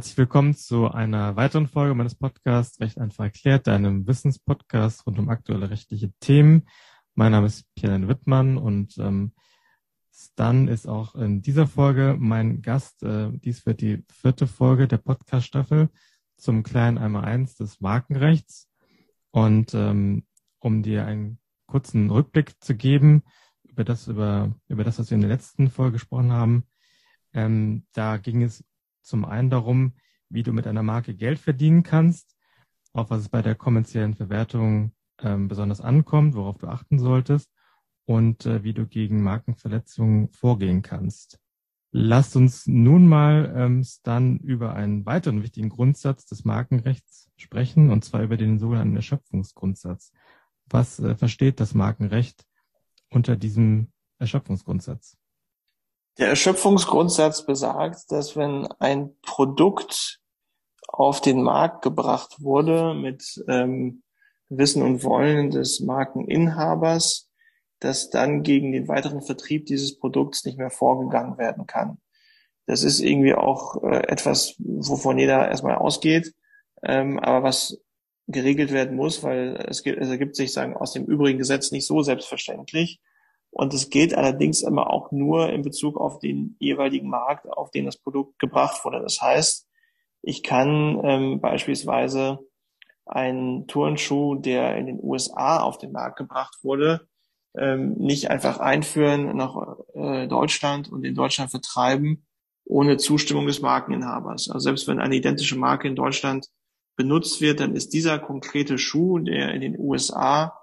herzlich willkommen zu einer weiteren Folge meines Podcasts Recht einfach erklärt, deinem Wissenspodcast rund um aktuelle rechtliche Themen. Mein Name ist Pierre Wittmann und ähm, Stan ist auch in dieser Folge mein Gast. Äh, dies wird die vierte Folge der Podcast-Staffel zum kleinen einmal eins des Markenrechts. Und ähm, um dir einen kurzen Rückblick zu geben über das, über, über das, was wir in der letzten Folge gesprochen haben, ähm, da ging es zum einen darum, wie du mit einer Marke Geld verdienen kannst, auf was es bei der kommerziellen Verwertung ähm, besonders ankommt, worauf du achten solltest und äh, wie du gegen Markenverletzungen vorgehen kannst. Lasst uns nun mal ähm, dann über einen weiteren wichtigen Grundsatz des Markenrechts sprechen, und zwar über den sogenannten Erschöpfungsgrundsatz. Was äh, versteht das Markenrecht unter diesem Erschöpfungsgrundsatz? Der Erschöpfungsgrundsatz besagt, dass wenn ein Produkt auf den Markt gebracht wurde mit ähm, Wissen und Wollen des Markeninhabers, dass dann gegen den weiteren Vertrieb dieses Produkts nicht mehr vorgegangen werden kann. Das ist irgendwie auch äh, etwas, wovon jeder erstmal ausgeht, ähm, aber was geregelt werden muss, weil es, es ergibt sich sagen aus dem übrigen Gesetz nicht so selbstverständlich. Und es gilt allerdings immer auch nur in Bezug auf den jeweiligen Markt, auf den das Produkt gebracht wurde. Das heißt, ich kann ähm, beispielsweise einen Turnschuh, der in den USA auf den Markt gebracht wurde, ähm, nicht einfach einführen nach äh, Deutschland und in Deutschland vertreiben, ohne Zustimmung des Markeninhabers. Also selbst wenn eine identische Marke in Deutschland benutzt wird, dann ist dieser konkrete Schuh, der in den USA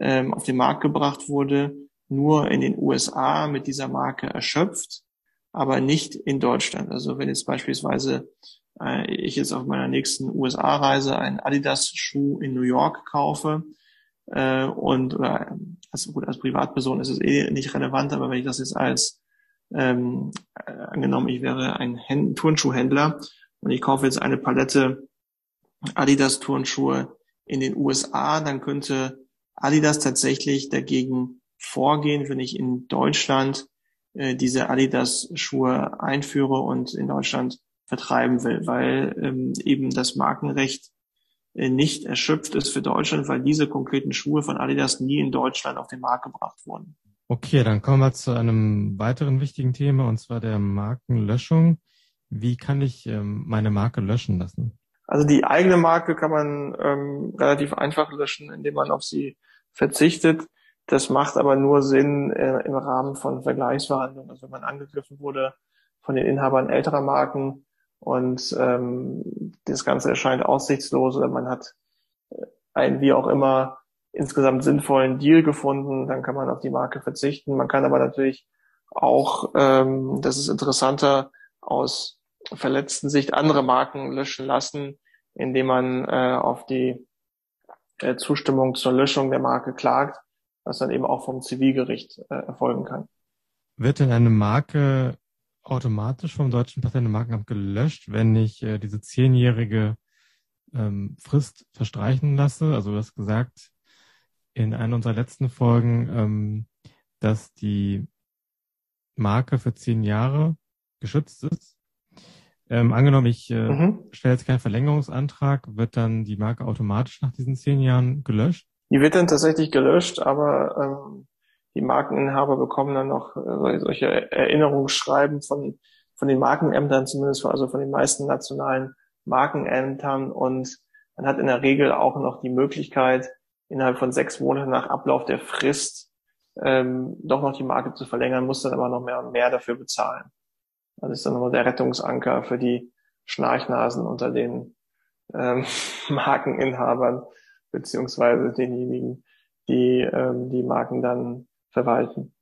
ähm, auf den Markt gebracht wurde, nur in den USA mit dieser Marke erschöpft, aber nicht in Deutschland. Also wenn jetzt beispielsweise äh, ich jetzt auf meiner nächsten USA-Reise einen Adidas-Schuh in New York kaufe äh, und oder also gut als Privatperson ist es eh nicht relevant, aber wenn ich das jetzt als ähm, äh, angenommen, ich wäre ein Händ Turnschuhhändler und ich kaufe jetzt eine Palette Adidas Turnschuhe in den USA, dann könnte Adidas tatsächlich dagegen vorgehen, wenn ich in Deutschland äh, diese Adidas-Schuhe einführe und in Deutschland vertreiben will, weil ähm, eben das Markenrecht äh, nicht erschöpft ist für Deutschland, weil diese konkreten Schuhe von Adidas nie in Deutschland auf den Markt gebracht wurden. Okay, dann kommen wir zu einem weiteren wichtigen Thema und zwar der Markenlöschung. Wie kann ich ähm, meine Marke löschen lassen? Also die eigene Marke kann man ähm, relativ einfach löschen, indem man auf sie verzichtet. Das macht aber nur Sinn äh, im Rahmen von Vergleichsverhandlungen. Also wenn man angegriffen wurde von den Inhabern älterer Marken und ähm, das Ganze erscheint aussichtslos oder man hat äh, einen wie auch immer insgesamt sinnvollen Deal gefunden, dann kann man auf die Marke verzichten. Man kann aber natürlich auch, ähm, das ist interessanter, aus verletzten Sicht andere Marken löschen lassen, indem man äh, auf die äh, Zustimmung zur Löschung der Marke klagt was dann eben auch vom Zivilgericht äh, erfolgen kann. Wird denn eine Marke automatisch vom deutschen Patent- und Markenamt gelöscht, wenn ich äh, diese zehnjährige ähm, Frist verstreichen lasse? Also du hast gesagt in einer unserer letzten Folgen, ähm, dass die Marke für zehn Jahre geschützt ist. Ähm, angenommen, ich äh, mhm. stelle jetzt keinen Verlängerungsantrag, wird dann die Marke automatisch nach diesen zehn Jahren gelöscht? Die wird dann tatsächlich gelöscht, aber ähm, die Markeninhaber bekommen dann noch äh, solche Erinnerungsschreiben von, von den Markenämtern, zumindest also von den meisten nationalen Markenämtern. Und man hat in der Regel auch noch die Möglichkeit, innerhalb von sechs Monaten nach Ablauf der Frist ähm, doch noch die Marke zu verlängern, muss dann aber noch mehr und mehr dafür bezahlen. Das ist dann nur der Rettungsanker für die Schnarchnasen unter den ähm, Markeninhabern, beziehungsweise denjenigen, die ähm, die Marken dann verwalten.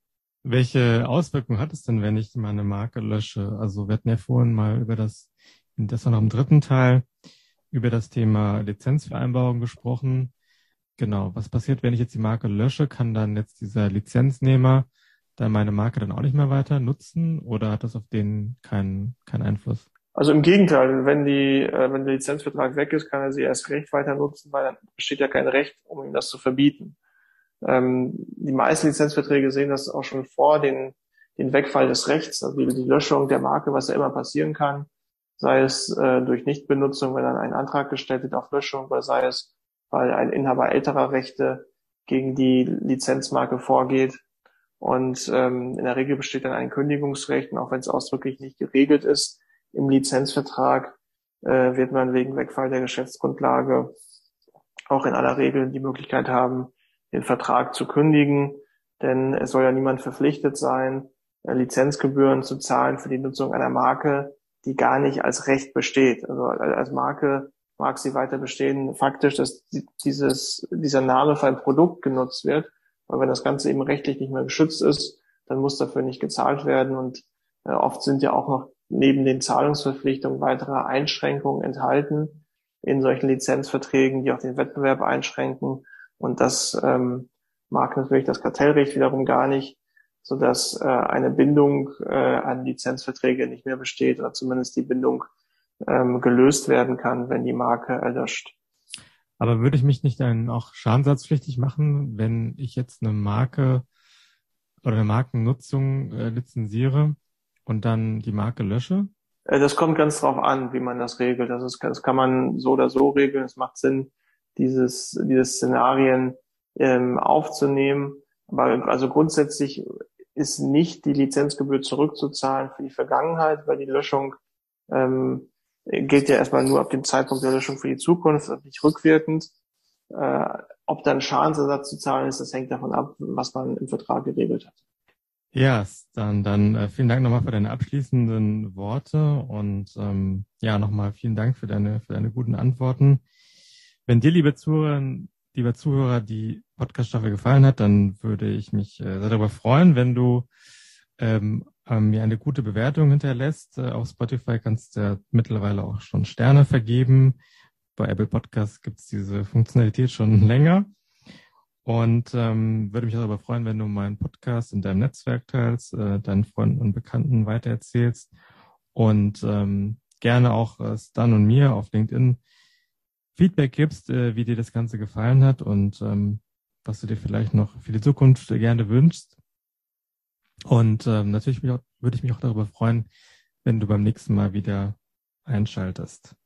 Welche Auswirkungen hat es denn, wenn ich meine Marke lösche? Also wir hatten ja vorhin mal über das, das war noch im dritten Teil, über das Thema Lizenzvereinbarung gesprochen. Genau, was passiert, wenn ich jetzt die Marke lösche? Kann dann jetzt dieser Lizenznehmer dann meine Marke dann auch nicht mehr weiter nutzen oder hat das auf den keinen keinen Einfluss? Also im Gegenteil, wenn die, äh, wenn der Lizenzvertrag weg ist, kann er sie erst recht weiter nutzen, weil dann besteht ja kein Recht, um ihm das zu verbieten. Ähm, die meisten Lizenzverträge sehen das auch schon vor den, den Wegfall des Rechts, also die Löschung der Marke, was ja immer passieren kann. sei es äh, durch Nichtbenutzung, wenn dann ein Antrag gestellt wird auf Löschung, oder sei es, weil ein Inhaber älterer Rechte gegen die Lizenzmarke vorgeht. Und ähm, in der Regel besteht dann ein Kündigungsrecht, und auch wenn es ausdrücklich nicht geregelt ist im Lizenzvertrag, äh, wird man wegen Wegfall der Geschäftsgrundlage auch in aller Regel die Möglichkeit haben, den Vertrag zu kündigen. Denn es soll ja niemand verpflichtet sein, äh, Lizenzgebühren zu zahlen für die Nutzung einer Marke, die gar nicht als Recht besteht. Also als Marke mag sie weiter bestehen, faktisch, dass dieses, dieser Name für ein Produkt genutzt wird. Aber wenn das Ganze eben rechtlich nicht mehr geschützt ist, dann muss dafür nicht gezahlt werden. Und äh, oft sind ja auch noch neben den Zahlungsverpflichtungen weitere Einschränkungen enthalten in solchen Lizenzverträgen, die auch den Wettbewerb einschränken. Und das ähm, mag natürlich das Kartellrecht wiederum gar nicht, sodass äh, eine Bindung äh, an Lizenzverträge nicht mehr besteht oder zumindest die Bindung ähm, gelöst werden kann, wenn die Marke erlöscht. Aber würde ich mich nicht dann auch schadensatzpflichtig machen, wenn ich jetzt eine Marke oder eine Markennutzung äh, lizenziere und dann die Marke lösche? Äh, das kommt ganz drauf an, wie man das regelt. Das, ist, das kann man so oder so regeln. Es macht Sinn, dieses, diese Szenarien ähm, aufzunehmen. Aber also grundsätzlich ist nicht die Lizenzgebühr zurückzuzahlen für die Vergangenheit, weil die Löschung ähm, gilt ja erstmal nur ab dem Zeitpunkt der Löschung für die Zukunft und nicht rückwirkend. Äh, ob dann Schadensersatz zu zahlen ist, das hängt davon ab, was man im Vertrag geregelt hat. Ja, dann, dann äh, vielen Dank nochmal für deine abschließenden Worte und ähm, ja, nochmal vielen Dank für deine, für deine guten Antworten. Wenn dir, liebe Zuhörer, lieber Zuhörer, die Podcast-Staffel gefallen hat, dann würde ich mich äh, darüber freuen, wenn du ähm, ähm, mir eine gute Bewertung hinterlässt. Äh, auf Spotify kannst du ja mittlerweile auch schon Sterne vergeben. Bei Apple Podcasts gibt es diese Funktionalität schon länger. Und ähm, würde mich darüber freuen, wenn du meinen Podcast in deinem Netzwerk teilst, äh, deinen Freunden und Bekannten weitererzählst und ähm, gerne auch äh, Stan und mir auf LinkedIn Feedback gibst, äh, wie dir das Ganze gefallen hat und ähm, was du dir vielleicht noch für die Zukunft gerne wünschst. Und ähm, natürlich würde ich mich auch darüber freuen, wenn du beim nächsten Mal wieder einschaltest.